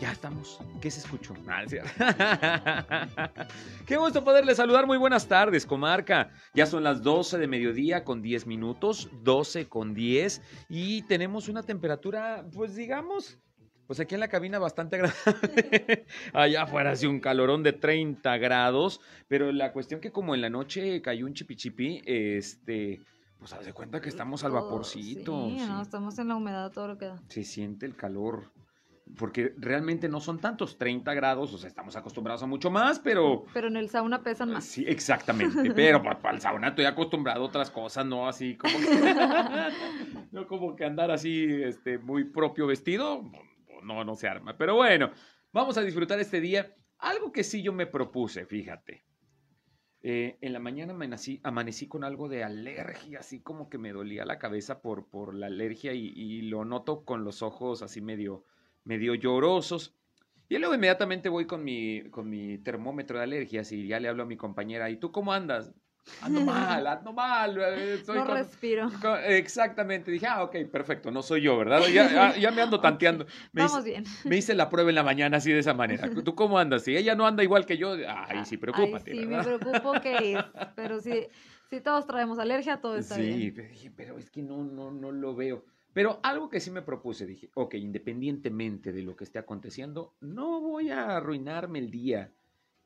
Ya estamos. ¿Qué se escuchó? Ah, es. Qué gusto poderle saludar. Muy buenas tardes, comarca. Ya son las 12 de mediodía con 10 minutos, 12 con 10. Y tenemos una temperatura, pues digamos, pues aquí en la cabina bastante agradable. Allá afuera hace un calorón de 30 grados. Pero la cuestión que como en la noche cayó un chipichipi, este... Pues haz de cuenta que estamos al vaporcito. Sí, no, estamos en la humedad todo lo que da. Se siente el calor porque realmente no son tantos 30 grados, o sea, estamos acostumbrados a mucho más, pero... Pero en el sauna pesan más. Sí, exactamente, pero para, para el sauna estoy acostumbrado a otras cosas, no así como que... no como que andar así, este, muy propio vestido, no, no se arma. Pero bueno, vamos a disfrutar este día. Algo que sí yo me propuse, fíjate. Eh, en la mañana amanecí, amanecí, con algo de alergia, así como que me dolía la cabeza por, por la alergia y, y lo noto con los ojos así medio medio llorosos. Y luego inmediatamente voy con mi, con mi termómetro de alergias y ya le hablo a mi compañera, ¿y tú cómo andas? Ando mal, ando mal. eh, no con, respiro. con- exactamente. Dije, ah, ok, perfecto, no soy yo, ¿verdad? Ya, ya, me ando tanteando. Me Vamos hice, bien. me hice la prueba en la mañana así de esa manera. ¿Tú cómo andas? Si ella no anda igual que yo, ay, sí, preocúpate, Ay, sí, ¿verdad? me preocupo que... Pero si, si todos traemos alergia, todo está sí, bien. pero dije, pero es que no, no, no lo veo. Pero algo que sí me propuse, dije, ok, independientemente de lo que esté aconteciendo, no voy a arruinarme el día.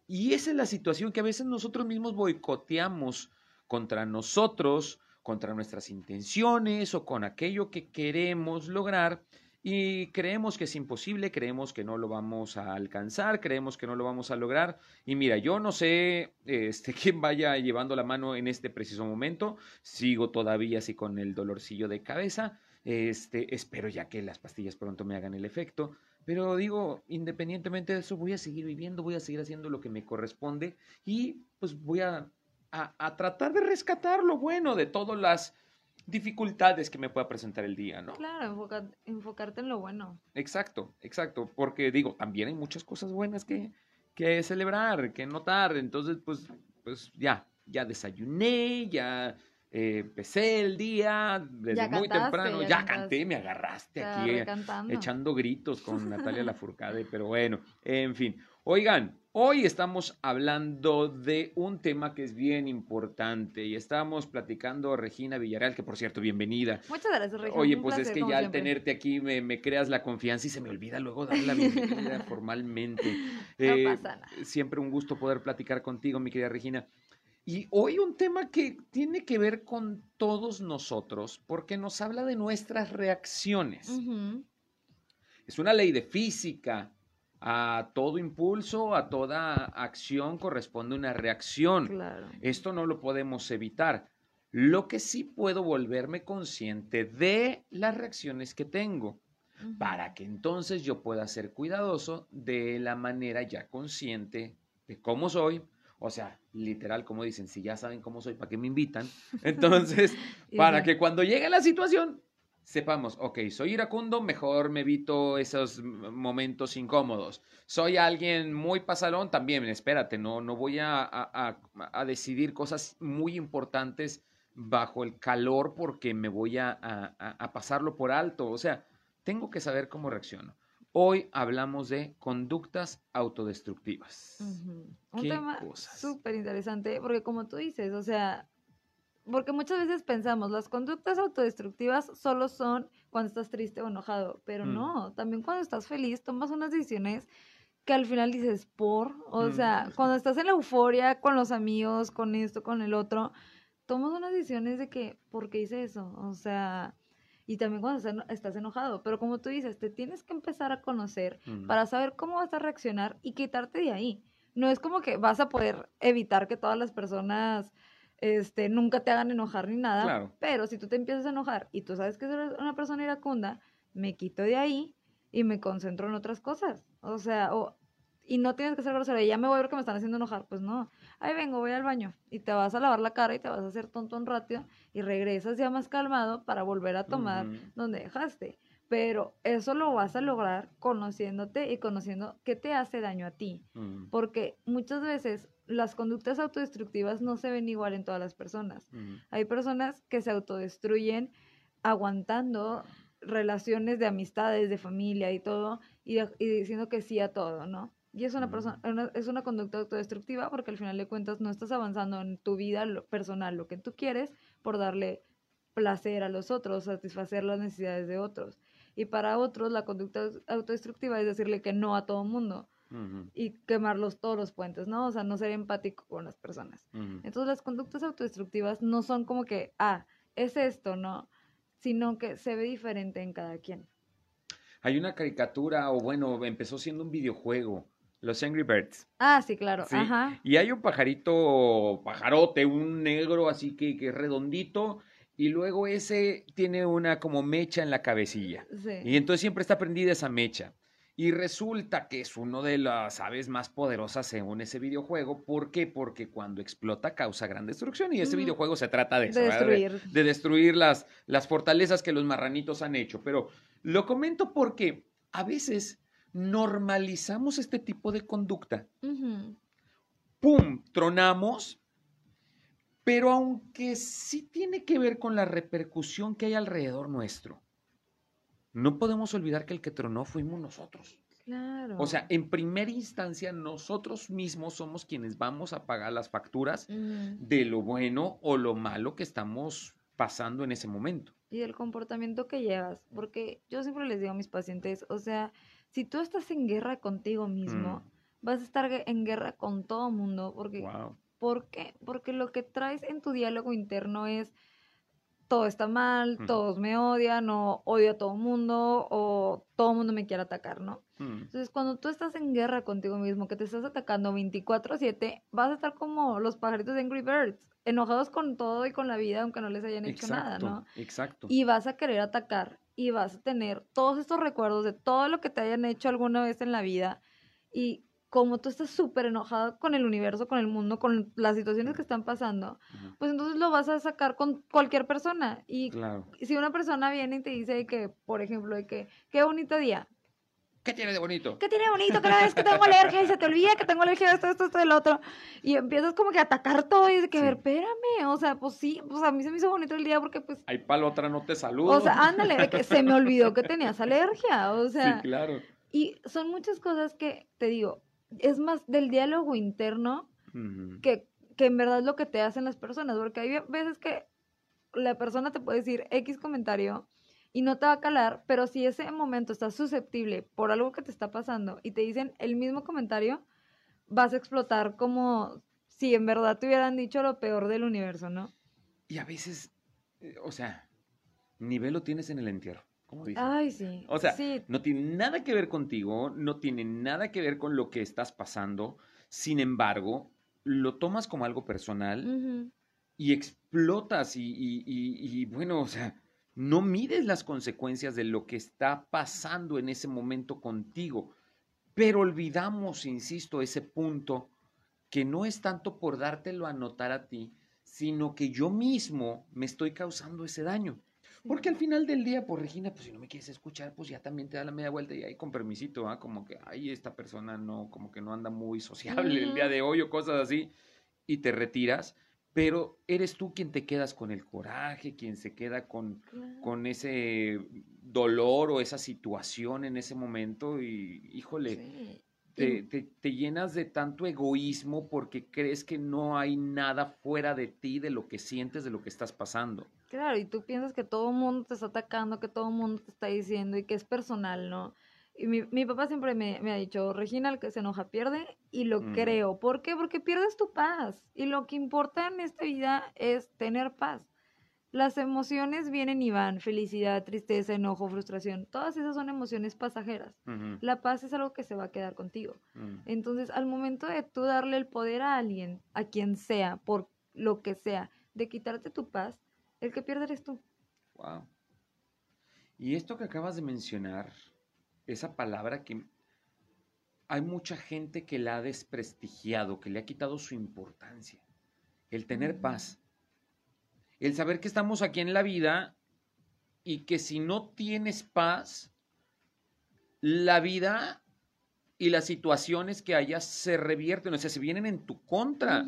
Y esa es la situación que a veces nosotros mismos boicoteamos contra nosotros, contra nuestras intenciones o con aquello que queremos lograr. Y creemos que es imposible, creemos que no lo vamos a alcanzar, creemos que no lo vamos a lograr. Y mira, yo no sé este, quién vaya llevando la mano en este preciso momento. Sigo todavía así con el dolorcillo de cabeza. Este, espero ya que las pastillas pronto me hagan el efecto. Pero digo, independientemente de eso, voy a seguir viviendo, voy a seguir haciendo lo que me corresponde y pues voy a, a, a tratar de rescatar lo bueno de todas las dificultades que me pueda presentar el día, ¿no? Claro, enfoca- enfocarte en lo bueno. Exacto, exacto, porque digo, también hay muchas cosas buenas que, que celebrar, que notar, entonces pues, pues ya, ya desayuné, ya eh, empecé el día desde Ya muy cantaste, temprano, ya canté, me agarraste Te aquí eh, echando gritos con Natalia Lafourcade, pero bueno, en fin. Oigan, hoy estamos hablando de un tema que es bien importante y estábamos platicando Regina Villarreal, que por cierto, bienvenida. Muchas gracias, Regina. Oye, pues es que ya al siempre. tenerte aquí me, me creas la confianza y se me olvida luego dar la bienvenida formalmente. No Eh, pasa nada. Siempre un gusto poder platicar contigo, mi querida Regina. Y hoy un tema que tiene que ver con todos nosotros, porque nos habla de nuestras reacciones. Es una ley de física. A todo impulso, a toda acción corresponde una reacción. Claro. Esto no lo podemos evitar. Lo que sí puedo volverme consciente de las reacciones que tengo para que entonces yo pueda ser cuidadoso de la manera ya consciente de cómo soy. O sea, literal, como dicen, si ya saben cómo soy, ¿para qué me invitan? Entonces, para que cuando llegue la situación, sepamos, ok, soy iracundo, mejor me evito esos momentos incómodos. Soy alguien muy pasalón, también, espérate, no, no voy a, a- a- a decidir cosas muy importantes bajo el calor porque me voy a- a pasarlo por alto. O sea, tengo que saber cómo reacciono. Hoy hablamos de conductas autodestructivas. Un ¿Qué tema súper interesante, porque como tú dices, o sea, porque muchas veces pensamos, las conductas autodestructivas solo son cuando estás triste o enojado, pero Mm. no, también cuando estás feliz tomas unas decisiones que al final dices, por, o Mm. sea, cuando estás en la euforia con los amigos, con esto, con el otro, tomas unas decisiones de que, ¿por qué hice eso? O sea, y también cuando estás eno- estás enojado, pero como tú dices, te tienes que empezar a conocer para saber cómo vas a reaccionar y quitarte de ahí. No es como que vas a poder evitar que todas las personas este, nunca te hagan enojar ni nada, Claro. pero si tú te empiezas a enojar y tú sabes que eres una persona iracunda, me quito de ahí y me concentro en otras cosas. O sea, o- y no tienes que ser grosero, y ya me voy porque me están haciendo enojar. Pues no, ahí vengo, voy al baño y te vas a lavar la cara y te vas a hacer tonto un rápido y regresas ya más calmado para volver a tomar donde dejaste. Pero eso lo vas a lograr conociéndote y conociendo qué te hace daño a ti. Porque muchas veces las conductas autodestructivas no se ven igual en todas las personas. Hay personas que se autodestruyen aguantando relaciones de amistades, de familia y todo, y diciendo que sí a todo, ¿no? Y es una, persona, una- es una conducta autodestructiva porque al final de cuentas no estás avanzando en tu vida lo- personal, lo que tú quieres, por darle placer a los otros, satisfacer las necesidades de otros. Y para otros la conducta autodestructiva es decirle que no a todo mundo y quemarlos todos los puentes, ¿no? O sea, no ser empático con las personas. Entonces las conductas autodestructivas no son como que, ah, es esto, ¿no? Sino que se ve diferente en cada quien. Hay una caricatura, o bueno, empezó siendo un videojuego, los Angry Birds. Ah, sí, claro. Sí, Ajá. Y hay un pajarito, pajarote, un negro así que, que es redondito, y luego ese tiene una como mecha en la cabecilla. Sí. Y entonces siempre está prendida esa mecha. Y resulta que es uno de las aves más poderosas según ese videojuego. ¿Por qué? Porque cuando explota causa gran destrucción. Y ese videojuego se trata de eso. de ¿verdad? destruir. de destruir las, las fortalezas que los marranitos han hecho. Pero lo comento porque a veces normalizamos este tipo de conducta. ¡Pum! Tronamos. Pero aunque sí tiene que ver con la repercusión que hay alrededor nuestro, no podemos olvidar que el que tronó fuimos nosotros. Claro. O sea, en primera instancia, nosotros mismos somos quienes vamos a pagar las facturas de lo bueno o lo malo que estamos pasando en ese momento. Y del comportamiento que llevas. Porque yo siempre les digo a mis pacientes, o sea, si tú estás en guerra contigo mismo, vas a estar en guerra con todo mundo. Porque Wow. ¿Por qué? Porque lo que traes en tu diálogo interno es todo está mal, todos me odian, o odio a todo mundo, o todo mundo me quiere atacar, ¿no? Mm, Entonces, cuando tú estás en guerra contigo mismo, que te estás atacando 24/7, vas a estar como los pajaritos de Angry Birds, enojados con todo y con la vida, aunque no les hayan hecho nada, Exacto, ¿no? exacto. Y vas a querer atacar y vas a tener todos estos recuerdos de todo lo que te hayan hecho alguna vez en la vida. Y como tú estás súper enojado con el universo, con el mundo, con las situaciones que están pasando, pues entonces lo vas a sacar con cualquier persona. Y Claro. si una persona viene y te dice que, por ejemplo, de que, qué bonito día, ¿Qué tiene de bonito? ¿qué tiene bonito cada vez que tengo alergia y se te olvida que tengo alergia de esto, esto, esto, del otro? Y empiezas como que a atacar todo y de que, a Sí. ver, espérame, o sea, pues sí, pues a mí se me hizo bonito el día porque pues Hay palo, otra no te saludo. o sea, ándale, de que se me olvidó que tenías alergia. O sea, sí, claro. y son muchas cosas que te digo, es más del diálogo interno Ujú, que, que en verdad es lo que te hacen las personas. Porque hay veces que la persona te puede decir X comentario y no te va a calar, pero si ese momento estás susceptible por algo que te está pasando y te dicen el mismo comentario, vas a explotar como si en verdad te hubieran dicho lo peor del universo, ¿no? Y a veces, eh, o sea, nivel lo tienes en el entierro, como dicen. Ay, sí. O sea, sí, No tiene nada que ver contigo, no tiene nada que ver con lo que estás pasando. Sin embargo, lo tomas como algo personal y explotas y, y- y- y, bueno, o sea, no mides las consecuencias de lo que está pasando en ese momento contigo. Pero olvidamos, insisto, ese punto que no es tanto por dártelo a notar a ti, sino que yo mismo me estoy causando ese daño. Porque al final del día, pues Regina, pues si no me quieres escuchar, pues ya también te da la media vuelta y ahí con permisito, ¿ah? Como que, ay, esta persona no, como que no anda muy sociable el día de hoy o cosas así, y te retiras, pero eres tú quien te quedas con el coraje, quien se queda con, Claro. con ese dolor o esa situación en ese momento y, híjole, Sí. te, te- te llenas de tanto egoísmo porque crees que no hay nada fuera de ti, de lo que sientes, de lo que estás pasando. Claro, y tú piensas que todo el mundo te está atacando, que todo el mundo te está diciendo y que es personal, ¿no? Y mi, mi papá siempre me, me ha dicho, Regina, el que se enoja pierde, y lo Mm. creo. ¿Por qué? Porque pierdes tu paz. Y lo que importa en esta vida es tener paz. Las emociones vienen y van, felicidad, tristeza, enojo, frustración. Todas esas son emociones pasajeras. La paz es algo que se va a quedar contigo. mm. Entonces, al momento de tú darle el poder a alguien, a quien sea, por lo que sea, de quitarte tu paz, el que pierde eres tú. Wow. Y esto que acabas de mencionar, esa palabra que hay mucha gente que la ha desprestigiado, que le ha quitado su importancia. El tener paz. El saber que estamos aquí en la vida y que si no tienes paz, la vida y las situaciones que hayas se revierten, o sea, se vienen en tu contra.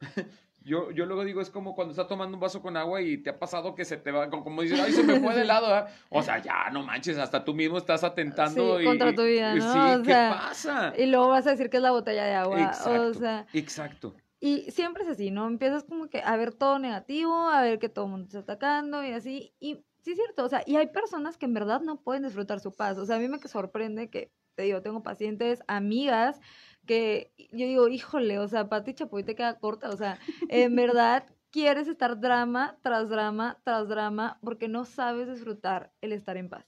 Yo, yo luego digo, es como cuando estás tomando un vaso con agua y te ha pasado que se te va, como dices, ay, se me fue de lado, ¿eh? O sea, ya, no manches, hasta tú mismo estás atentando. Sí, contra tu vida, ¿no? Sí, ¿qué pasa? Y luego vas a decir que es la botella de agua. Exacto, o sea, exacto. Y siempre es así, ¿no? Empiezas como que a ver todo negativo, a ver que todo el mundo está atacando y así. Y sí es cierto, o sea, y hay personas que en verdad no pueden disfrutar su paz. O sea, a mí me sorprende que, te digo, tengo pacientes, amigas, que yo digo, híjole, o sea, Pati Chapoy te queda corta, o sea, en verdad quieres estar drama tras drama tras drama porque no sabes disfrutar el estar en paz.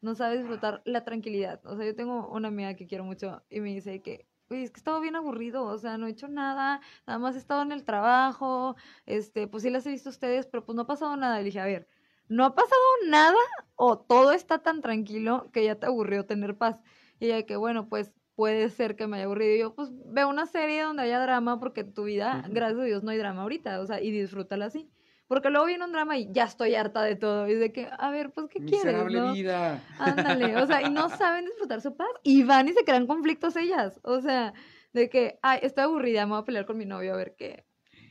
No sabes disfrutar la tranquilidad. O sea, yo tengo una amiga que quiero mucho y me dice que, oye, es que he estado bien aburrido, o sea, no he hecho nada, nada más he estado en el trabajo, este, pues sí las he visto a ustedes, pero pues no ha pasado nada. Le dije, a ver, ¿no ha pasado nada o todo está tan tranquilo que ya te aburrió tener paz? Y ella que, bueno, pues puede ser que me haya aburrido. Y yo, pues, veo una serie donde haya drama porque tu vida, gracias a Dios, no hay drama ahorita, o sea, y disfrútala así. Porque luego viene un drama y ya estoy harta de todo. Y de que, a ver, pues, ¿qué Miserable quieres? ¿no? vida. Ándale, o sea, y no saben disfrutar su paz. Y van y se crean conflictos ellas. O sea, de que, ay, estoy aburrida, me voy a pelear con mi novio a ver qué.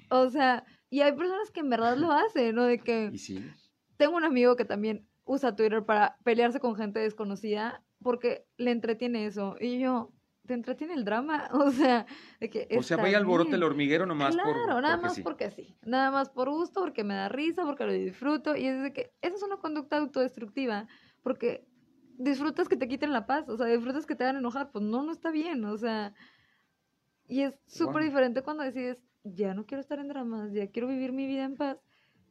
O sea, y hay personas que en verdad lo hacen, ¿no? De que. ¿Y sí? Tengo un amigo que también usa Twitter para pelearse con gente desconocida porque le entretiene eso. Y yo, te entretiene el drama, o sea, de que... O sea, vaya alborote el hormiguero nomás claro, por nada porque más sí. porque sí, nada más por gusto, porque me da risa, porque lo disfruto, y es de que esa es una conducta autodestructiva, porque disfrutas que te quiten la paz, o sea, disfrutas que te hagan enojar, pues no, no está bien, o sea, y es súper diferente cuando decides, ya no quiero estar en dramas, ya quiero vivir mi vida en paz,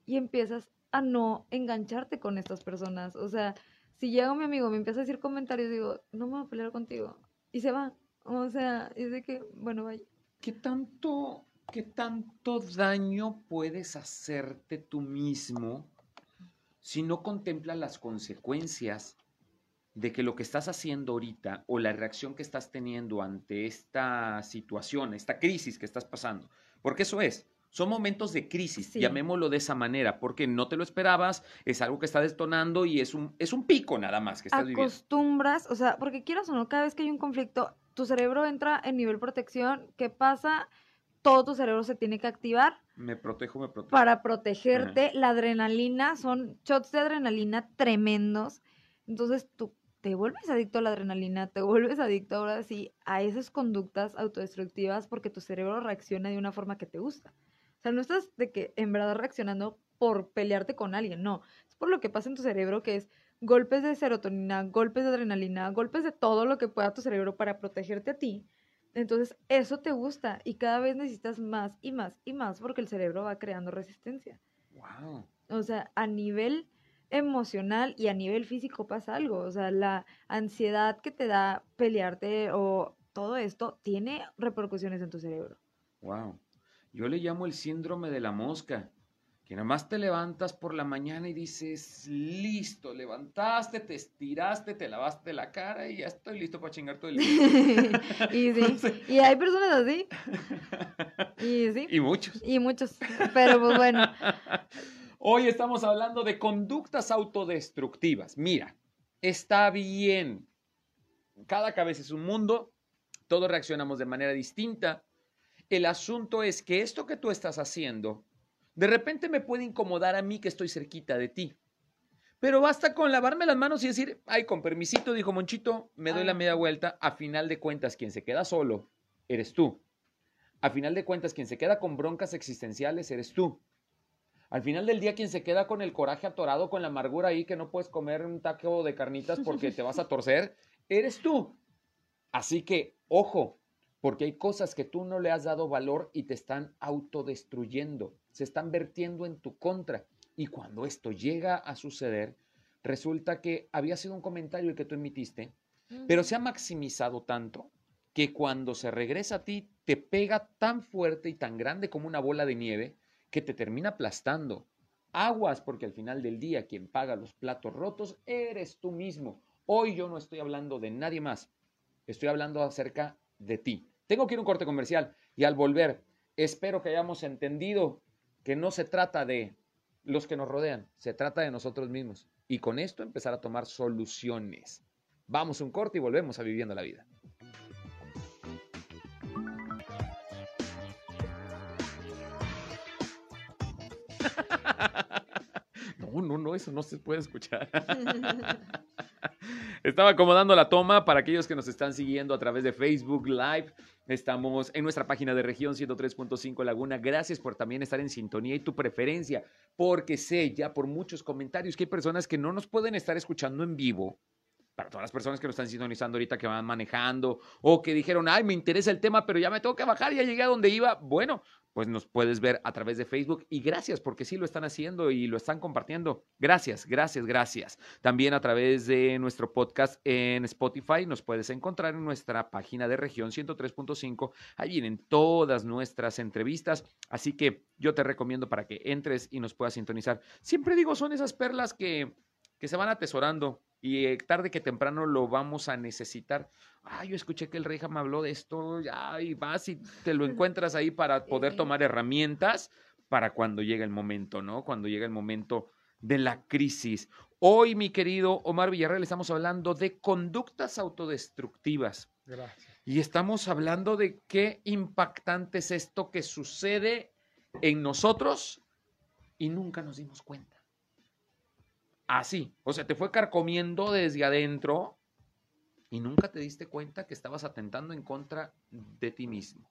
y empiezas a no engancharte con estas personas, o sea, si llega mi amigo, me empieza a decir comentarios, digo, no me voy a pelear contigo, y se va, o sea, es de que, bueno, vaya. ¿Qué tanto, qué tanto daño puedes hacerte tú mismo si no contemplas las consecuencias de que lo que estás haciendo ahorita o la reacción que estás teniendo ante esta situación, esta crisis que estás pasando? Porque eso es. Son momentos de crisis, Sí. llamémoslo de esa manera, porque no te lo esperabas, es algo que está detonando y es un, es un pico nada más que estás viviendo. acostumbras, o sea, porque quieras o no, cada vez que hay un conflicto, tu cerebro entra en nivel protección, ¿qué pasa? Todo tu cerebro se tiene que activar Me protejo, me protejo. para protegerte. La adrenalina, son shots de adrenalina tremendos. Entonces tú te vuelves adicto a la adrenalina, te vuelves adicto ahora sí a esas conductas autodestructivas porque tu cerebro reacciona de una forma que te gusta. O sea, no estás de que en verdad reaccionando por pelearte con alguien, no. Es por lo que pasa en tu cerebro que es golpes de serotonina, golpes de adrenalina, golpes de todo lo que pueda tu cerebro para protegerte a ti. Entonces, eso te gusta y cada vez necesitas más y más y más porque el cerebro va creando resistencia. Wow. O sea, a nivel emocional y a nivel físico pasa algo. O sea, la ansiedad que te da pelearte o todo esto tiene repercusiones en tu cerebro. Wow. Yo le llamo el síndrome de la mosca. Que nada más te levantas por la mañana y dices, listo, levantaste, te estiraste, te lavaste la cara y ya estoy listo para chingar todo el día. y sí, y hay personas así. Y sí, y muchos. y muchos. Pero pues bueno, Hoy estamos hablando de conductas autodestructivas. Mira, está bien. Cada cabeza es un mundo, todos reaccionamos de manera distinta. El asunto es que esto que tú estás haciendo, de repente me puede incomodar a mí que estoy cerquita de ti. Pero basta con lavarme las manos y decir, ay, con permisito, dijo Monchito, me doy la media vuelta. A final de cuentas, quien se queda solo, eres tú. A final de cuentas, quien se queda con broncas existenciales, eres tú. Al final del día, quien se queda con el coraje atorado, con la amargura ahí, que no puedes comer un taco de carnitas porque te vas a torcer, eres tú. Así que, ojo, porque hay cosas que tú no le has dado valor y te están autodestruyendo, se están vertiendo en tu contra. Y cuando esto llega a suceder, resulta que había sido un comentario el que tú emitiste, pero se ha maximizado tanto que cuando se regresa a ti te pega tan fuerte y tan grande como una bola de nieve que te termina aplastando. Aguas, porque al final del día quien paga los platos rotos eres tú mismo. Hoy yo no estoy hablando de nadie más. Estoy hablando acerca de ti. Tengo que ir a un corte comercial y al volver, espero que hayamos entendido que no se trata de los que nos rodean, se trata de nosotros mismos. Y con esto empezar a tomar soluciones. Vamos un corte y volvemos a Viviendo la Vida. No, no, no, eso no se puede escuchar. Estaba acomodando la toma para aquellos que nos están siguiendo a través de Facebook Live. Estamos en nuestra página de región 103.5 Laguna. Gracias por también estar en sintonía y tu preferencia, porque sé ya por muchos comentarios que hay personas que no nos pueden estar escuchando en vivo para todas las personas que nos están sintonizando ahorita, que van manejando o que dijeron, ay, me interesa el tema, pero ya me tengo que bajar, ya llegué a donde iba. Bueno, pues nos puedes ver a través de Facebook y gracias porque sí lo están haciendo y lo están compartiendo. Gracias, gracias, gracias. También a través de nuestro podcast en Spotify nos puedes encontrar en nuestra página de región 103.5. Ahí vienen todas nuestras entrevistas, así que yo te recomiendo para que entres y nos puedas sintonizar. Siempre digo, son esas perlas que, que se van atesorando y eh, tarde que temprano lo vamos a necesitar. Ah, yo escuché que el rey me habló de esto, ya, y vas y te lo encuentras ahí para poder tomar herramientas para cuando llegue el momento, ¿no? Cuando llegue el momento de la crisis. Hoy, mi querido Omar Villarreal, estamos hablando de conductas autodestructivas. Gracias. Y estamos hablando de qué impactante es esto que sucede en nosotros y nunca nos dimos cuenta. Así, o sea, te fue carcomiendo desde adentro y nunca te diste cuenta que estabas atentando en contra de ti mismo.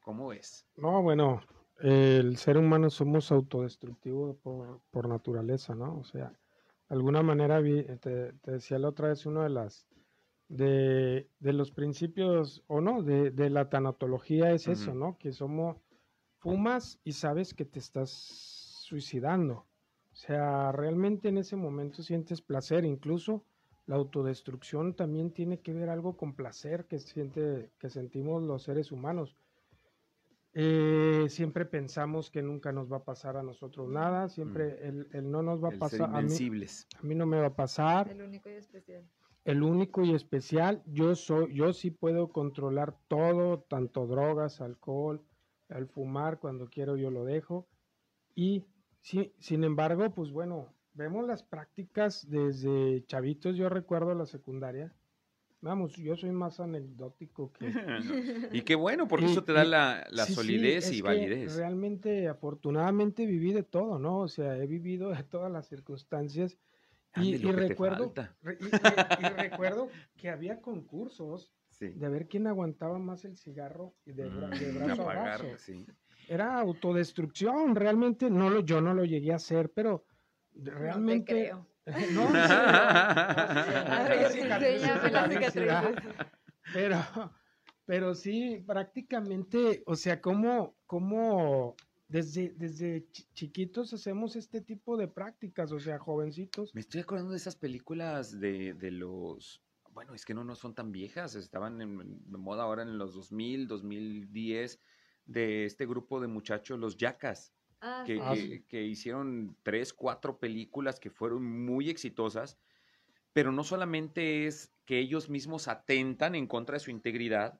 ¿Cómo ves? No, bueno, el ser humano somos autodestructivos por, por naturaleza, ¿no? O sea, de alguna manera, vi- te, te decía la otra vez, uno de las de, de los principios, o no, de, de la tanatología es eso. ¿no? Que somos, fumas y sabes que te estás suicidando. O sea, realmente en ese momento sientes placer, incluso la autodestrucción también tiene que ver algo con placer que siente, que sentimos los seres humanos. Eh, siempre pensamos que nunca nos va a pasar a nosotros nada, siempre el, el no nos va a. El pasar, a mí, a mí no me va a pasar, El único y especial. el único y especial, yo soy, yo sí puedo controlar todo, tanto drogas, alcohol, al fumar, cuando quiero yo lo dejo. Y sí, sin embargo, pues bueno, vemos las prácticas desde chavitos, yo recuerdo la secundaria. Vamos, yo soy más anecdótico que, y qué bueno, porque Y- eso te da y- la, la Sí, sí, solidez es y que validez. Realmente, afortunadamente, viví de todo, ¿no? O sea, he vivido de todas las circunstancias. Y, Ande, recuerdo, falta. re- y, y- y recuerdo que había concursos Sí. de ver quién aguantaba más el cigarro y de, bra- de Mm, brazo a apagar, brazo. Era autodestrucción, realmente no lo, yo no lo llegué a hacer, pero realmente. No. Pero, pero sí, prácticamente, o sea, como, como desde, desde chi- chiquitos hacemos este tipo de prácticas, o sea, jovencitos. Me estoy acordando de esas películas de, de los... Bueno, es que no, no son tan viejas, estaban en, en moda ahora en los 2000, 2010, de este grupo de muchachos, los Yacas, Ah, que, sí. Ah, que- sí. que hicieron tres, cuatro películas que fueron muy exitosas, pero no solamente es que ellos mismos atentan en contra de su integridad,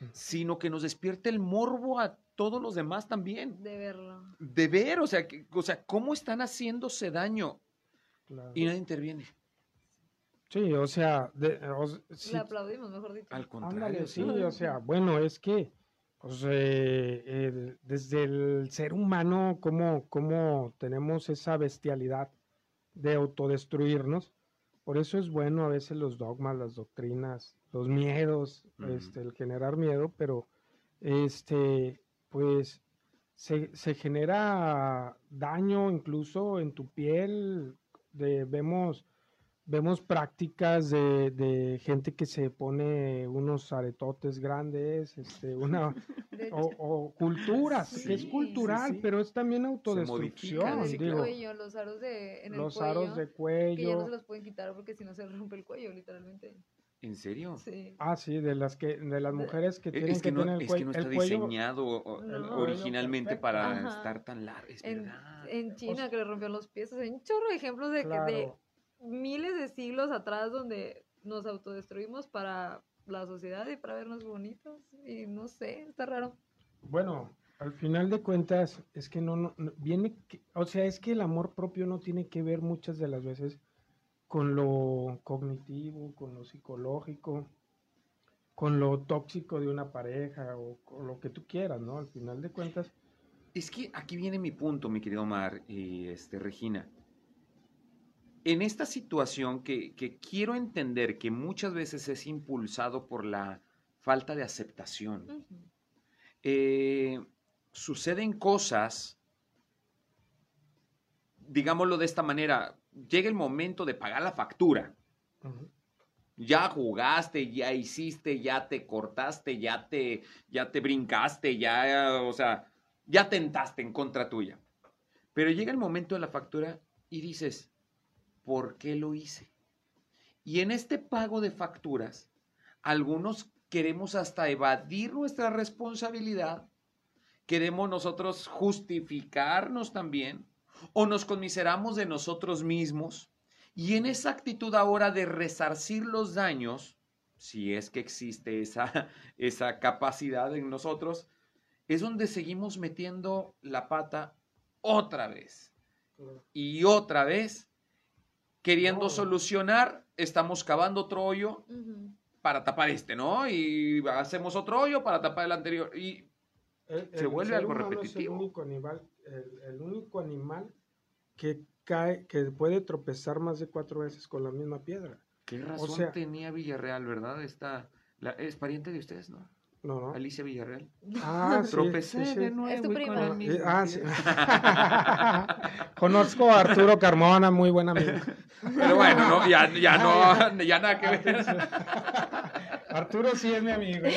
Mm. sino que nos despierta el morbo a todos los demás también. De verlo. De ver, o sea, que- o sea, cómo están haciéndose daño Claro. y nadie interviene. Sí, o sea, de- o s- sí, Le aplaudimos, mejor dicho. Al contrario, ándale, sí. sí, o sea, bueno, es que pues, eh, desde el ser humano, cómo, cómo tenemos esa bestialidad de autodestruirnos. Por eso es bueno a veces los dogmas, las doctrinas, los miedos, este, el generar miedo, pero este, pues se, se genera daño incluso en tu piel. De, vemos, vemos prácticas de, de gente que se pone unos aretotes grandes, este, una, o, o culturas, que es Sí, sí, cultural, sí. pero es también autodestrucción, el sí, digo, cuello, los aros de, en el los cuello, aros de que ya no cuello. se los pueden quitar porque si no se rompe el cuello, literalmente. ¿En serio? Sí. Ah, sí, de las que, de las mujeres que E- tienen Es que, que, no, tener el, es que cuello- no está el cuello. diseñado o- No. o- originalmente Perfecto. para Ajá. estar tan largo. Es En, verdad. en China sea- que le rompieron los pies. O hay un chorro de ejemplos de, que, de Claro. Miles de siglos atrás donde nos autodestruimos para la sociedad y para vernos bonitos. Y no sé, está raro. Bueno, al final de cuentas, es que no, no, no- viene, que- o sea, es que el amor propio no tiene que ver muchas de las veces con lo cognitivo, con lo psicológico, con lo tóxico de una pareja o con lo que tú quieras, ¿no? Al final de cuentas, Es que aquí viene mi punto, mi querido Omar y este, Regina. En esta situación que, que quiero entender que muchas veces es impulsado por la falta de aceptación, eh, suceden cosas, digámoslo de esta manera, llega el momento de pagar la factura. Ya jugaste, ya hiciste, ya te cortaste, ya te, ya te brincaste, ya, o sea, ya tentaste en contra tuya. Pero llega el momento de la factura y dices, ¿por qué lo hice? Y en este pago de facturas, algunos queremos hasta evadir nuestra responsabilidad, queremos nosotros justificarnos también, o nos conmiseramos de nosotros mismos, y en esa actitud ahora de resarcir los daños, si es que existe esa, esa capacidad en nosotros, es donde seguimos metiendo la pata otra vez y otra vez, queriendo solucionar, estamos cavando otro hoyo para tapar este, ¿no? Y hacemos otro hoyo para tapar el anterior. Y El- Se el vuelve algo repetitivo. Es el único animal, el, el único animal que cae, que puede tropezar más de cuatro veces con la misma piedra. qué razón sea- tenía Villarreal, ¿verdad? Esta, la- es pariente de ustedes, ¿no? No, no. Alicia Villarreal. Ah, sí, Tropecé sí, sí. de nuevo. Es tu con prima. la Ah, Eh, ah, sí. Conozco a Arturo Carmona, muy buen amigo. Pero bueno, no, ya, ya no, ya nada que ver. Arturo sí es mi amigo.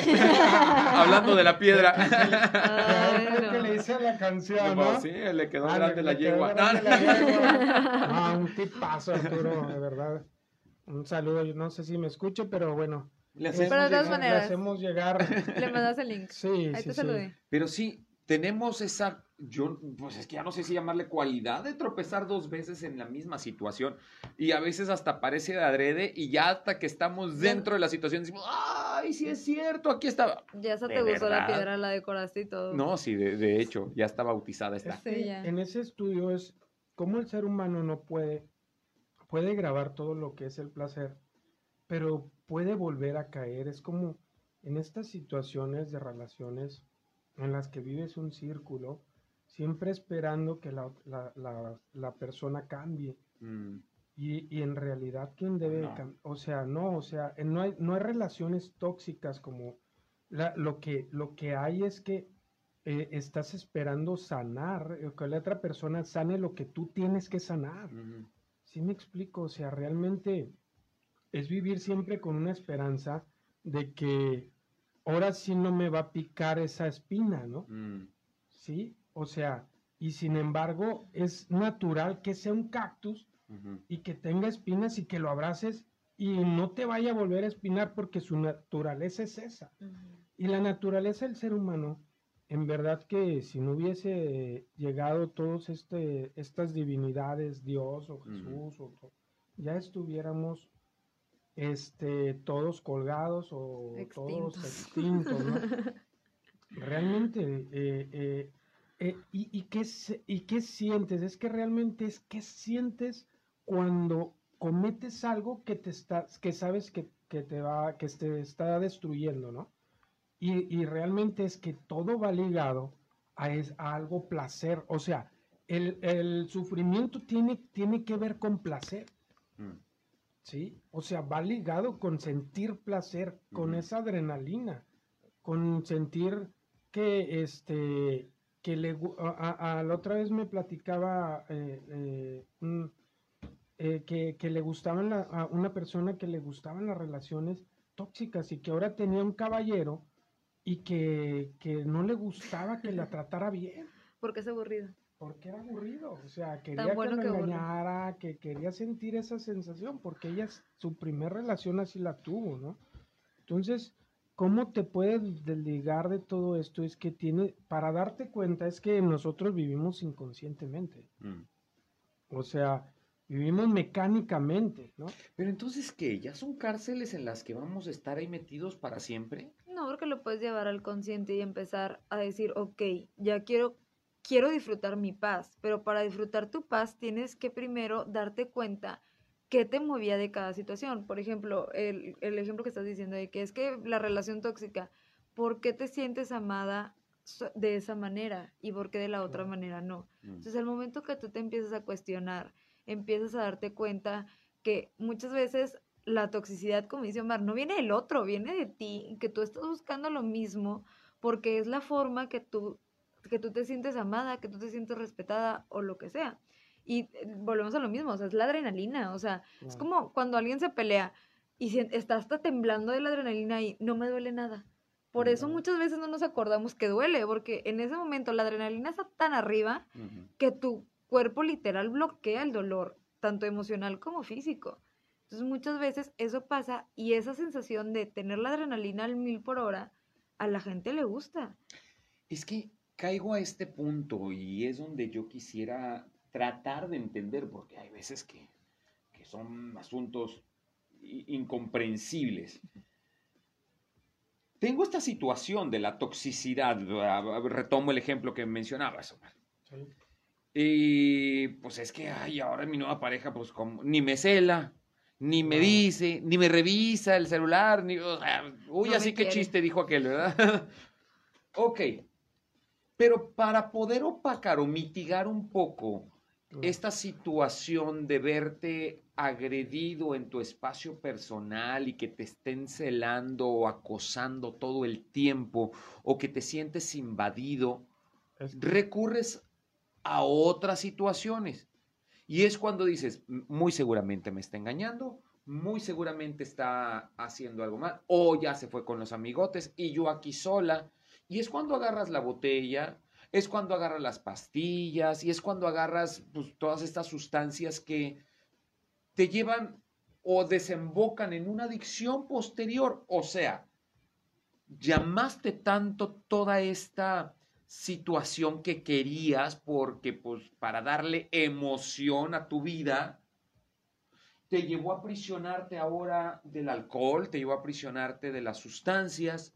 Hablando de la piedra. Ah, Creo que le hice la canción, ¿no? Sí, le quedó Ah, grande le- la le quedó yegua. yegua. Ah, un tipazo, Arturo, de verdad. Un saludo, yo no sé si me escuche, pero bueno. Le hacemos Pero de todas llegar- le maneras. hacemos llegar. Le mandas el link. Sí, Ahí sí, te sí. Pero sí, tenemos esa, yo, pues es que ya no sé si llamarle cualidad de tropezar dos veces en la misma situación. Y a veces hasta parece de adrede y ya hasta que estamos dentro de la situación decimos, ay, sí es cierto, aquí está. Ya se ¿De te gustó la piedra, la decoraste y todo. No, sí, de, de hecho, ya está bautizada Es esta. Sí, ya. en ese estudio es cómo el ser humano no puede, puede grabar todo lo que es el placer, pero puede volver a caer. Es como en estas situaciones de relaciones en las que vives un círculo, siempre esperando que la, la- la- la persona cambie. Mm, Y, y en realidad, ¿quién debe No. cambiar? O sea, no, o sea, no hay, no hay relaciones tóxicas como lo, que, lo que hay es que eh, estás esperando sanar, eh, que la otra persona sane lo que tú tienes que sanar. mm, ¿Sí me explico? O sea, realmente es vivir siempre con una esperanza de que ahora sí no me va a picar esa espina, ¿no? mm. Sí, o sea, y sin embargo es natural que sea un cactus y que tenga espinas y que lo abraces y no te vaya a volver a espinar porque su naturaleza es esa. Y la naturaleza del ser humano, en verdad que si no hubiese llegado todos este, estas divinidades, Dios o Jesús, o to- ya estuviéramos este, todos colgados o todos extintos, ¿no? Realmente, eh, eh, eh, y, y qué, ¿y qué sientes? Es que realmente es qué sientes cuando cometes algo que te está, que sabes que, que te va, que te está destruyendo, ¿no? Y, y realmente es que todo va ligado a, es- a algo placer. O sea, el, el sufrimiento tiene, tiene que ver con placer. Mm. ¿Sí? O sea, va ligado con sentir placer, con esa adrenalina, con sentir que, este, que le, a, a- la otra vez me platicaba eh, eh, un- eh, que, que le gustaban la- a una persona que le gustaban las relaciones tóxicas y que ahora tenía un caballero y que, que no le gustaba que la tratara bien Porque es aburrido. porque era aburrido, o sea, quería bueno que lo engañara, que quería sentir esa sensación, porque ella su primer relación así la tuvo, ¿no? Entonces, ¿cómo te puedes desligar de todo esto? Es que tiene, para darte cuenta, es que nosotros vivimos inconscientemente, Mm. o sea, vivimos mecánicamente, ¿no? Pero entonces, ¿qué? ¿Ya son cárceles en las que vamos a estar ahí metidos para siempre? No, porque lo puedes llevar al consciente y empezar a decir, ok, ya quiero, quiero disfrutar mi paz, pero para disfrutar tu paz tienes que primero darte cuenta qué te movía de cada situación. Por ejemplo, el, el ejemplo que estás diciendo de que es que la relación tóxica, ¿por qué te sientes amada de esa manera y por qué de la otra manera no? Mm. Entonces, al momento que tú te empiezas a cuestionar, empiezas a darte cuenta que muchas veces la toxicidad, como dice Omar, no viene del otro, viene de ti, que tú estás buscando lo mismo porque es la forma que tú, que tú te sientes amada, que tú te sientes respetada o lo que sea. Y eh, volvemos a lo mismo, o sea, es la adrenalina, o sea, es como cuando alguien se pelea y sien- está hasta temblando de la adrenalina y no me duele nada. Por eso muchas veces no nos acordamos que duele, porque en ese momento la adrenalina está tan arriba que tu cuerpo literal bloquea el dolor, tanto emocional como físico. Entonces muchas veces eso pasa y esa sensación de tener la adrenalina al mil por hora, a la gente le gusta. Es que caigo a este punto y es donde yo quisiera tratar de entender, porque hay veces que, que son asuntos incomprensibles. Tengo esta situación de la toxicidad, ah, retomo el ejemplo que mencionabas, Omar. Sí. Y pues es que, ay, ahora mi nueva pareja, pues como, ni me cela, ni me No. dice, ni me revisa el celular, ni, o sea, uy, No así que chiste dijo aquel, ¿verdad? ok. Pero para poder opacar o mitigar un poco esta situación de verte agredido en tu espacio personal y que te estén celando o acosando todo el tiempo o que te sientes invadido, Es- recurres a otras situaciones. Y es cuando dices, "M- muy seguramente me está engañando, muy seguramente está haciendo algo mal, o ya se fue con los amigotes y yo aquí sola. Y es cuando agarras la botella, es cuando agarras las pastillas y es cuando agarras pues, todas estas sustancias que te llevan o desembocan en una adicción posterior. O sea, llamaste tanto toda esta situación que querías porque pues para darle emoción a tu vida te llevó a aprisionarte ahora del alcohol, te llevó a aprisionarte de las sustancias.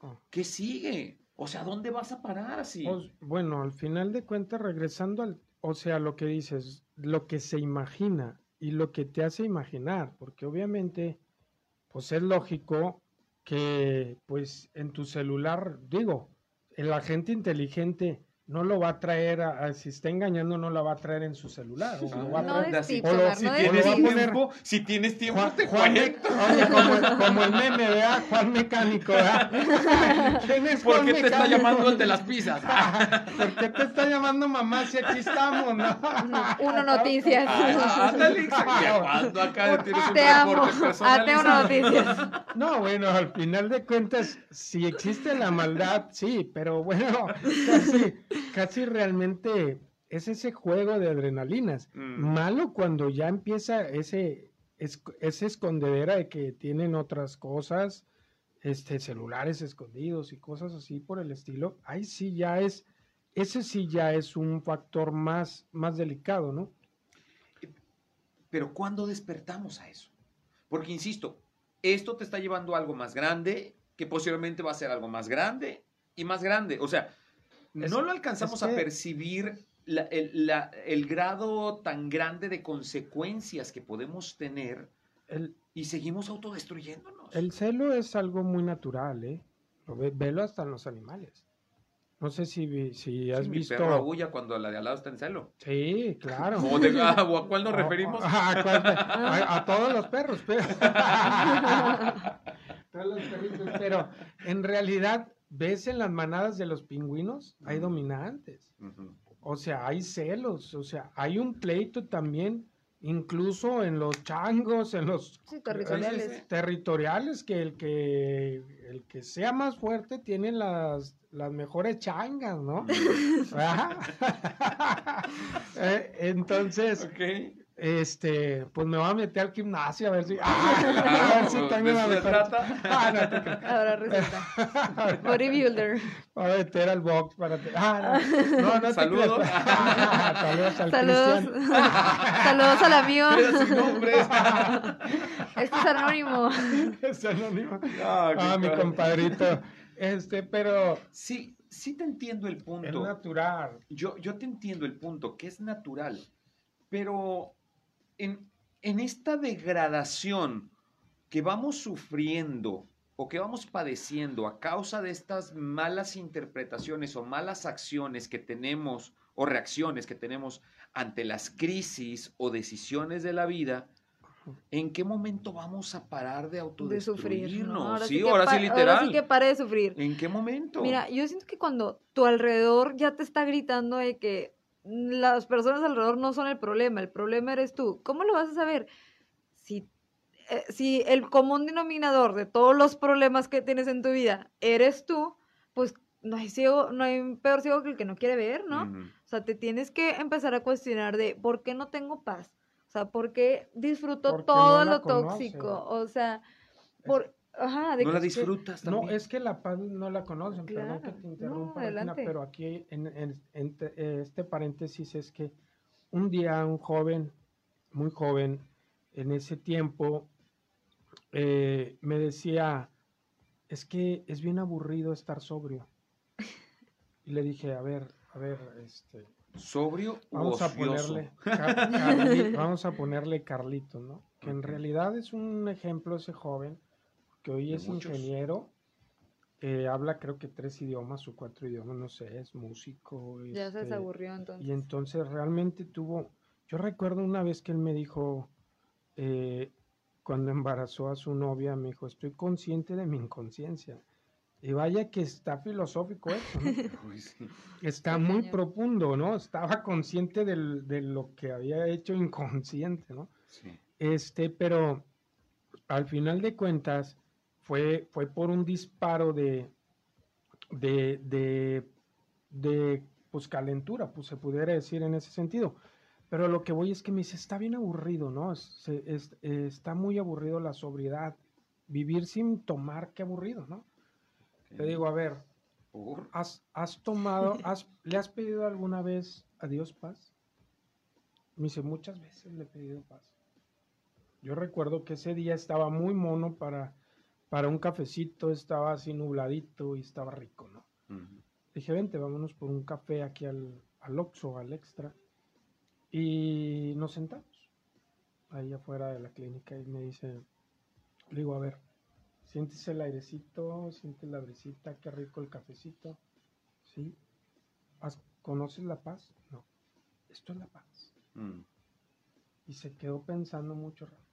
Ah. ¿Qué sigue? O sea, ¿dónde vas a parar así? Pues, bueno, al final de cuentas, regresando al, o sea, lo que dices, lo que se imagina y lo que te hace imaginar, porque obviamente, pues es lógico que, pues, en tu celular, digo, el agente inteligente no lo va a traer, a, a- si está engañando, no la va a traer en su celular. o lo va a traer- así. O lo- si no tienes tiempo, tiempo, si tienes tiempo, Juan, te Juan Me- oye, como, el- como el meme, ¿verdad? Juan Mecánico, ¿verdad? ¿Quién es ¿Por Juan qué te está Mecánico? llamando el de las pizzas? ¿Por qué te está llamando mamá si aquí estamos, no? Uno Noticias. Ah, ándale, exacto. ¿Ya cuándo acá tienes un Te amo. Ah, personalizado? noticias. No, bueno, al final de cuentas, si existe la maldad, sí, pero bueno, casi, casi realmente es ese juego de adrenalinas. Mm. Malo cuando ya empieza ese, es, esa escondedera de que tienen otras cosas, este, celulares escondidos y cosas así por el estilo. Ahí sí ya es, ese sí ya es un factor más, más delicado, ¿no? Pero ¿cuándo despertamos a eso? Porque, insisto, esto te está llevando a algo más grande, que posiblemente va a ser algo más grande y más grande. O sea, Es- no lo alcanzamos es que- a percibir la- el, la- el grado tan grande de consecuencias que podemos tener El, y seguimos autodestruyéndonos. El celo es algo muy natural, ¿eh? Lo ve- velo hasta en los animales. No sé si, si has Sí, mi visto. perro aúlla cuando la de al lado está en celo. Sí, claro. ¿O, de- ah, ¿o a cuál nos O- referimos? A- a todos los perros, pero. todos los perritos, pero en realidad, ¿ves en las manadas de los pingüinos? Hay dominantes. O sea, hay celos. O sea, hay un pleito también, incluso en los changos, en los Sí, territoriales. Que el que el que sea más fuerte tiene las, las mejores changas, ¿no? Eh, Entonces. Este, pues me voy a meter al gimnasio a ver si, ah, a ver si ¿de tengo una mejor- trata? Ah, no te. Ahora resulta. Bodybuilder. Voy a meter al box para... te- Ah, no, no, no te Saludos. creas. Saludos al Saludos. Saludos al amigo. Este es anónimo. Es anónimo. Ah, Ah, mi compadrito. Este, pero Sí, sí te entiendo el es punto. natural. Yo, yo te entiendo el punto, que es natural, pero en, en esta degradación que vamos sufriendo o que vamos padeciendo a causa de estas malas interpretaciones o malas acciones que tenemos o reacciones que tenemos ante las crisis o decisiones de la vida, ¿en qué momento vamos a parar de De autodestruirnos? sufrir. ¿no? Ahora sí, ahora sí literal. Ahora sí que pare de sufrir. ¿En qué momento? Mira, yo siento que cuando tu alrededor ya te está gritando de que las personas alrededor no son el problema, el problema eres tú. ¿Cómo lo vas a saber? Si, eh, si el común denominador de todos los problemas que tienes en tu vida eres tú, pues no hay ciego, no hay un peor ciego que el que no quiere ver, ¿no? Ujú. O sea, te tienes que empezar a cuestionar de por qué no tengo paz. O sea, por qué disfruto Porque todo no lo conoce. tóxico. O sea, por... Ajá, de No que- la disfrutas No, también. es que la paz no la conocen, perdón que Claro. te No, interrumpa, Regina, adelante. pero aquí en, en- en te- eh, este paréntesis es que un día un joven, muy joven, en ese tiempo, eh, me decía, es que es bien aburrido estar sobrio. Y le dije, a ver, a ver, este, ¿Sobrio vamos a ponerle, Car- Carli- vamos a ponerle Carlito, ¿no? Que en realidad es un ejemplo ese joven, que hoy es muchos. ingeniero, eh, habla creo que tres idiomas o cuatro idiomas, no sé, es músico. Ya se este, desaburrió entonces. y entonces realmente tuvo, yo recuerdo una vez que él me dijo, eh, cuando embarazó a su novia, me dijo, estoy consciente de mi inconsciencia. Y vaya que está filosófico eso, ¿no? Uy, sí. Está muy cañón. profundo, ¿no? Estaba consciente del- de lo que había hecho inconsciente, ¿no? Sí. Este, pero al final de cuentas fue, fue por un disparo de, de, de, de, pues calentura, pues se pudiera decir en ese sentido. Pero lo que voy es que me dice, está bien aburrido, ¿no? Es- está muy aburrido la sobriedad. Vivir sin tomar, qué aburrido, ¿no? Le digo, a ver, ¿Has, has tomado, has, le has pedido alguna vez a Dios paz? Me dice, muchas veces le he pedido paz. Yo recuerdo que ese día estaba muy mono para, para un cafecito, estaba así nubladito y estaba rico, ¿no? Dije, vente, vámonos por un café aquí al, al Oxxo, al Extra. Y nos sentamos ahí afuera de la clínica y me dice, le digo, a ver, sientes el airecito, sientes la brisita, qué rico el cafecito. ¿Sí? ¿Has- ¿Conoces la paz? No. Esto es la paz. Mm. Y se quedó pensando mucho rato.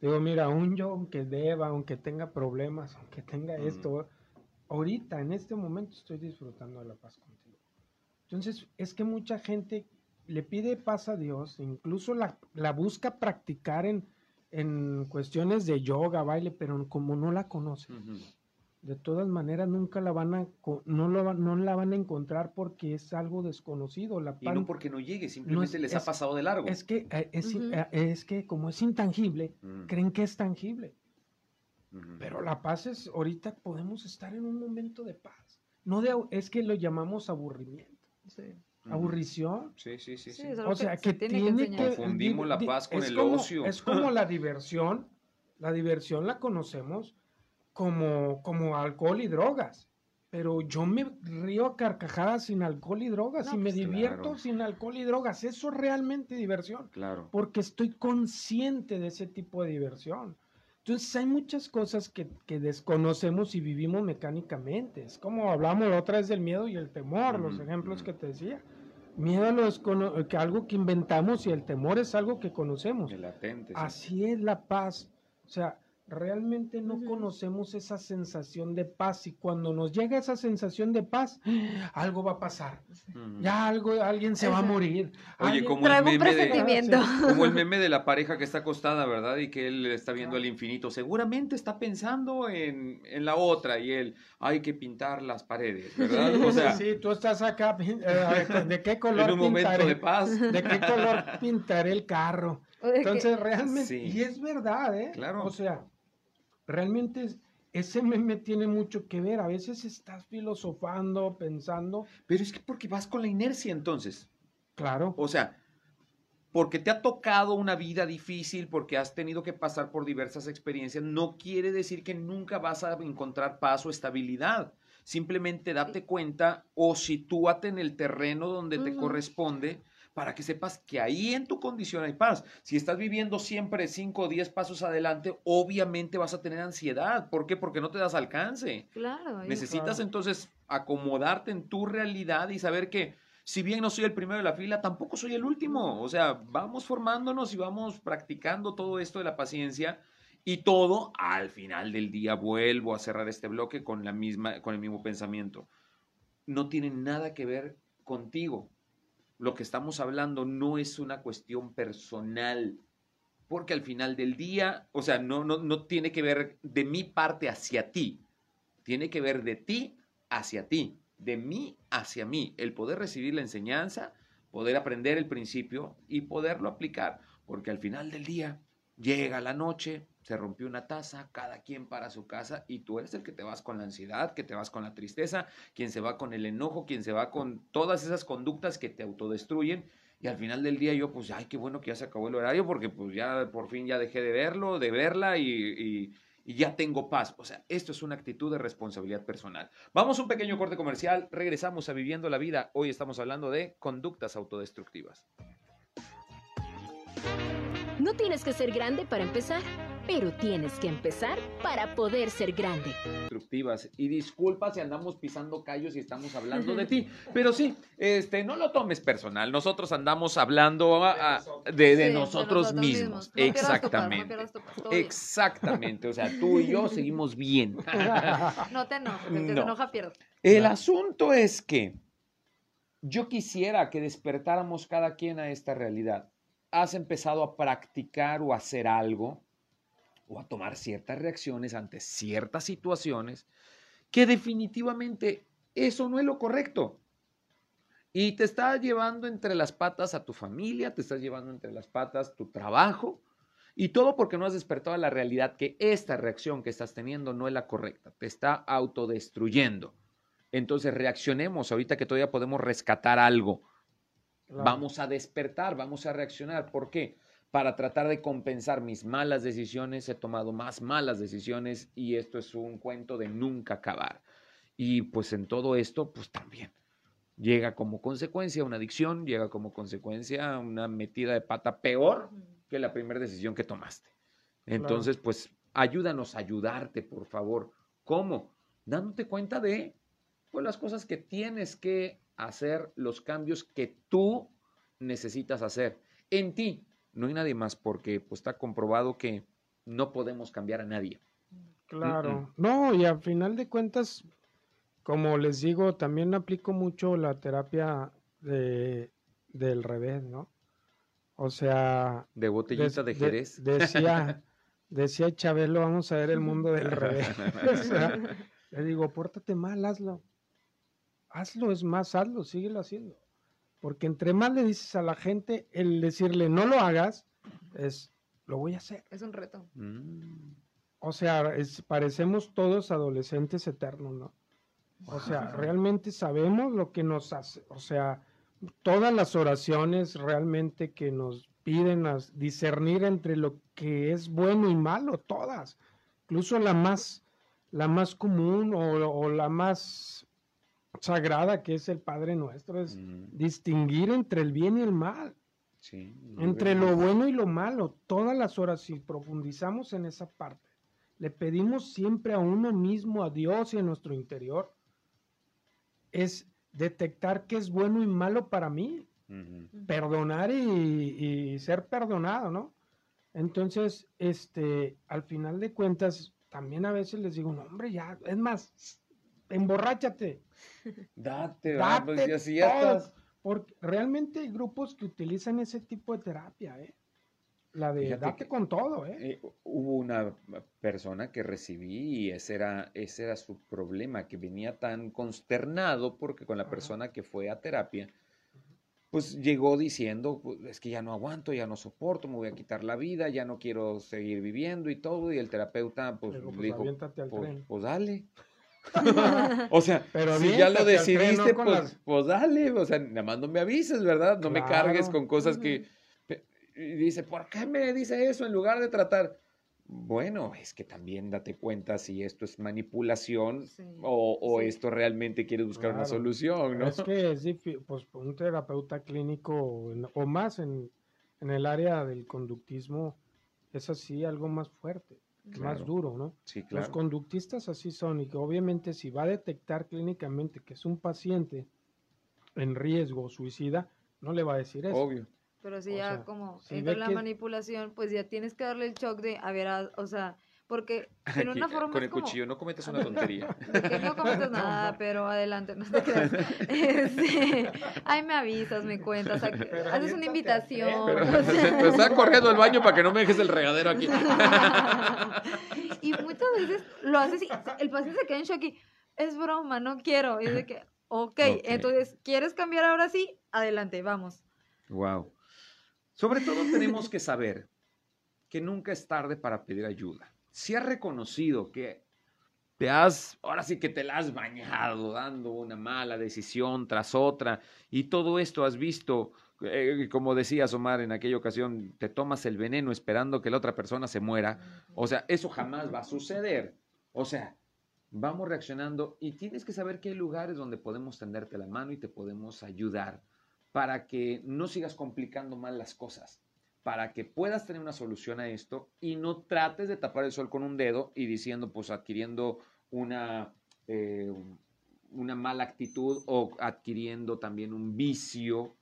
Digo, mira, un yo, aunque deba, aunque tenga problemas, aunque tenga esto, ahorita, en este momento, estoy disfrutando de la paz contigo. Entonces, es que mucha gente le pide paz a Dios, incluso la, la busca practicar en, en cuestiones de yoga, baile, pero como no la conoce. De todas maneras nunca la van a, no, lo, no la van a encontrar porque es algo desconocido. La Y pan- no porque no llegue, simplemente les ha es- pasado de largo. es que, eh, es, Ujú. eh, es que como es intangible, Mm. creen que es tangible. Ujú. Pero la paz es, ahorita podemos estar en un momento de paz. No de, es que lo llamamos aburrimiento, Sí. Aburrición. Sí, sí, sí. Sí, es O sea, se que tiene tiene que que... Confundimos la paz con es el como- ocio. Es como la diversión. La diversión la conocemos como, como alcohol y drogas. Pero yo me río a carcajadas sin alcohol y drogas No, y me pues, divierto claro. sin alcohol y drogas. Eso es realmente diversión Claro. porque estoy consciente de ese tipo de diversión. Entonces hay muchas cosas que, que desconocemos y vivimos mecánicamente. Es como hablamos la otra vez del miedo y el temor, los Ujú, ejemplos ujú. que te decía. Miedo a lo descono- que algo que inventamos y el temor es algo que conocemos. El latente. sí. Así es la paz. O sea, realmente no conocemos esa sensación de paz y cuando nos llega esa sensación de paz, algo va a pasar. Ya algo, alguien se va a morir. Oye, como el meme de, como el meme de la pareja que está acostada, ¿verdad? Y que él está viendo al infinito. Seguramente está pensando en, en la otra y él, hay que pintar las paredes, ¿verdad? O sea, sí, tú estás acá, pin- eh, ¿de qué color en un momento pintaré? de paz. ¿De qué color pintaré el carro? Entonces, realmente, Sí. y es verdad, ¿eh? Claro. O sea, realmente es- ese meme tiene mucho que ver. A veces estás filosofando, pensando, Pero es que porque vas con la inercia entonces. claro, O sea, porque te ha tocado una vida difícil, porque has tenido que pasar por diversas experiencias, no quiere decir que nunca vas a encontrar paz o estabilidad. Simplemente date cuenta o sitúate en el terreno donde te corresponde para que sepas que ahí en tu condición hay paz. Si estás viviendo siempre 5 o 10 pasos adelante, obviamente vas a tener ansiedad. ¿Por qué? Porque no te das alcance. Claro. Necesitas Claro. entonces acomodarte en tu realidad y saber que si bien no soy el primero de la fila, tampoco soy el último. O sea, vamos formándonos y vamos practicando todo esto de la paciencia y todo al final del día vuelvo a cerrar este bloque con la misma con el mismo pensamiento. No tiene nada que ver contigo. Lo que estamos hablando no es una cuestión personal. Porque al final del día, o sea, no, no, no tiene que ver de mi parte hacia ti, tiene que ver de ti hacia ti, de mí hacia mí, el poder recibir la enseñanza, poder aprender el principio y poderlo aplicar, porque al final del día llega la noche, se rompió una taza, cada quien para su casa y tú eres el que te vas con la ansiedad, que te vas con la tristeza, quien se va con el enojo, quien se va con todas esas conductas que te autodestruyen y al final del día yo pues, ay, qué bueno que ya se acabó el horario porque pues ya por fin ya dejé de verlo, de verla y, ya tengo paz. O sea, esto es una actitud de responsabilidad personal. Vamos a un pequeño corte comercial, regresamos a Viviendo la Vida. Hoy estamos hablando de conductas autodestructivas. No tienes que ser grande para empezar, pero tienes que empezar para poder ser grande. Destructivas. Y disculpa si andamos pisando callos y estamos hablando de ti. Pero sí, este, no lo tomes personal. Nosotros andamos hablando a- a- de, de Sí, nosotros mismos. No Exactamente. Exactamente. O sea, tú y yo seguimos bien. No te enojes, No. se enoja pierde. El asunto es que yo quisiera que despertáramos cada quien a esta realidad. Has empezado a practicar o a hacer algo o a tomar ciertas reacciones ante ciertas situaciones que definitivamente eso no es lo correcto. Y te está llevando entre las patas a tu familia, te estás llevando entre las patas tu trabajo y todo porque no has despertado a la realidad que esta reacción que estás teniendo no es la correcta, te está autodestruyendo. Entonces reaccionemos ahorita que todavía podemos rescatar algo. Claro. Vamos a despertar, vamos a reaccionar. ¿Por qué? Para tratar de compensar mis malas decisiones, he tomado más malas decisiones y esto es un cuento de nunca acabar. Y pues en todo esto, pues también llega como consecuencia una adicción, llega como consecuencia una metida de pata peor que la primera decisión que tomaste. Entonces, pues ayúdanos a ayudarte, por favor. ¿Cómo? Dándote cuenta de pues, las cosas que tienes que hacer, los cambios que tú necesitas hacer en ti. No hay nadie más porque pues, está comprobado que no podemos cambiar a nadie. Claro. No, y al final de cuentas, como les digo, también aplico mucho la terapia de, del revés, ¿no? O sea, De botellita de Jerez. decía, decía Chabelo, vamos a ver el mundo del revés. O sea, le digo, pórtate mal, hazlo. Hazlo, es más, hazlo, síguelo haciendo. Porque entre más le dices a la gente, el decirle no lo hagas, es lo voy a hacer. Es un reto. Mm. O sea, es- parecemos todos adolescentes eternos, ¿no? O sea, realmente sabemos lo que nos hace. O sea, todas las oraciones realmente que nos piden a discernir entre lo que es bueno y malo, todas. Incluso la más, la más común o, o la más sagrada que es el Padre Nuestro, es Mm, distinguir entre el bien y el mal. sí, Entre lo bueno y lo malo, todas las horas, si profundizamos en esa parte, le pedimos siempre a uno mismo, a Dios y a nuestro interior, es detectar qué es bueno y malo para mí, perdonar y, y ser perdonado, ¿no? Entonces, este, al final de cuentas, también a veces les digo, no, hombre, ya, es más, emborráchate. Date, Date pues, ya, si ya todo. estás. Porque realmente hay grupos que utilizan ese tipo de terapia, ¿eh? La de Fíjate date que- con todo, ¿eh? Eh, hubo una persona que recibí y ese era, ese era su problema, que venía tan consternado porque con la Ajá. persona que fue a terapia, pues llegó diciendo, "Pues, es que ya no aguanto, ya no soporto, me voy a quitar la vida, ya no quiero seguir viviendo y todo, y el terapeuta pues, le pues, dijo, pues, pues dale. o sea, Pero si ya lo decidiste, pues, las- pues dale, o sea, nada más no me avises, ¿verdad? No me cargues Claro. con cosas que... Y dice, ¿por qué me dice eso en lugar de tratar? Bueno, es que también date cuenta si esto es manipulación Sí, o, o sí. esto realmente quieres buscar una Claro. solución, ¿no? Es que es difícil, pues un terapeuta clínico o más en, en el área del conductismo es así algo más fuerte, más duro, ¿no? Sí, Los claro. conductistas así son y que obviamente si va a detectar clínicamente que es un paciente en riesgo suicida, no le va a decir eso. Obvio. Pero si O ya sea, como si entra ve la que- manipulación, pues ya tienes que darle el shock de, a ver, a- o sea, porque en una forma con el como, cuchillo, no cometas una tontería. que no cometas nada, pero adelante, no te creas. Este, ay, me avisas, me cuentas, haces una invitación. Pero, o sea. pero está corriendo al baño para que no me dejes el regadero aquí. y muchas veces lo haces y el paciente se queda en shock y es broma, no quiero. Y es de que, ok, Ok. entonces, ¿quieres cambiar ahora sí? Adelante, vamos. Wow. Sobre todo tenemos que saber que nunca es tarde para pedir ayuda. Si has reconocido que te has, ahora sí que te la has bañado dando una mala decisión tras otra y todo esto has visto, eh, como decías Omar en aquella ocasión, te tomas el veneno esperando que la otra persona se muera. O sea, eso jamás va a suceder. O sea, vamos reaccionando y tienes que saber que hay lugares donde podemos tenderte la mano y te podemos ayudar para que no sigas complicando más las cosas, para que puedas tener una solución a esto y no trates de tapar el sol con un dedo y diciendo, pues adquiriendo una, eh, una mala actitud o adquiriendo también un vicio,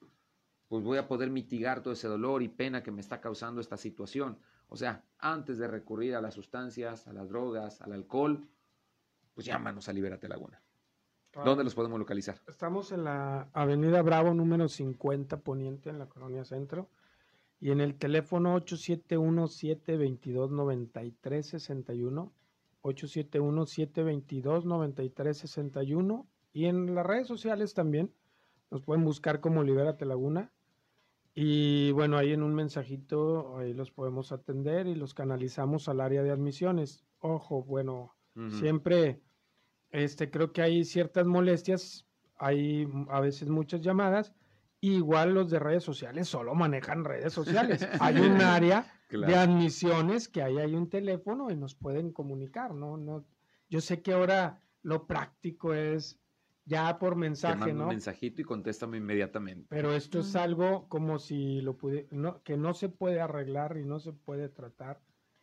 pues voy a poder mitigar todo ese dolor y pena que me está causando esta situación. O sea, antes de recurrir a las sustancias, a las drogas, al alcohol, pues llámanos a Libérate Laguna. ¿Dónde los podemos localizar? Estamos en la Avenida Bravo número 50 Poniente en la Colonia Centro y en el teléfono 871-722-9361, 871-722-9361 y en las redes sociales también nos pueden buscar como Libérate Laguna. Y bueno, ahí en un mensajito ahí los podemos atender y los canalizamos al área de admisiones. Ojo, bueno, siempre este creo que hay ciertas molestias, hay a veces muchas llamadas, igual los de redes sociales solo manejan redes sociales. Hay un área de admisiones que ahí hay un teléfono y nos pueden comunicar, ¿no? No yo sé que ahora lo práctico es ya por Te mensaje, mando ¿no? un mensajito y contéstame inmediatamente. Pero esto es algo como si lo pude, no, que no se puede arreglar y no se puede tratar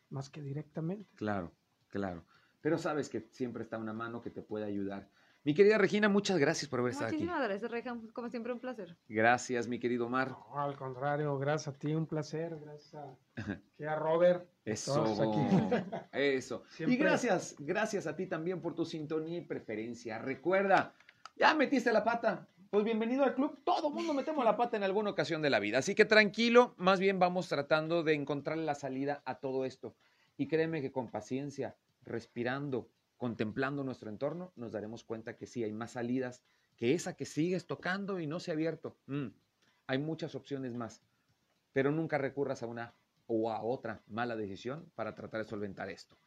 más que directamente. Claro, claro. Pero sabes que siempre está una mano que te puede ayudar. Mi querida Regina, muchas gracias por haber estado aquí. Muchísimas gracias, Reja. Como siempre, un placer. Gracias, mi querido Omar. No, al contrario, gracias a ti, un placer, gracias a, que a Robert. Eso, aquí. eso. Y gracias, gracias a ti también por tu sintonía y preferencia. Recuerda, ya metiste la pata. Pues bienvenido al club. Todo mundo metemos la pata en alguna ocasión de la vida. Así que tranquilo, más bien vamos tratando de encontrar la salida a todo esto. Y créeme que con paciencia, respirando, contemplando nuestro entorno, nos daremos cuenta que sí hay más salidas que esa que sigues tocando y no se ha abierto. Mm, hay muchas opciones más, pero nunca recurras a una o a otra mala decisión para tratar de solventar esto.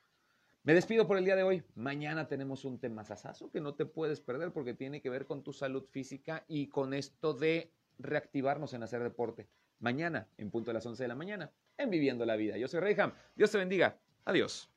Me despido por el día de hoy. Mañana tenemos un tema sasazo que no te puedes perder porque tiene que ver con tu salud física y con esto de reactivarnos en hacer deporte. Mañana, en punto de las 11 de la mañana, en Viviendo la Vida. Yo soy Reyham. Dios te bendiga. Adiós.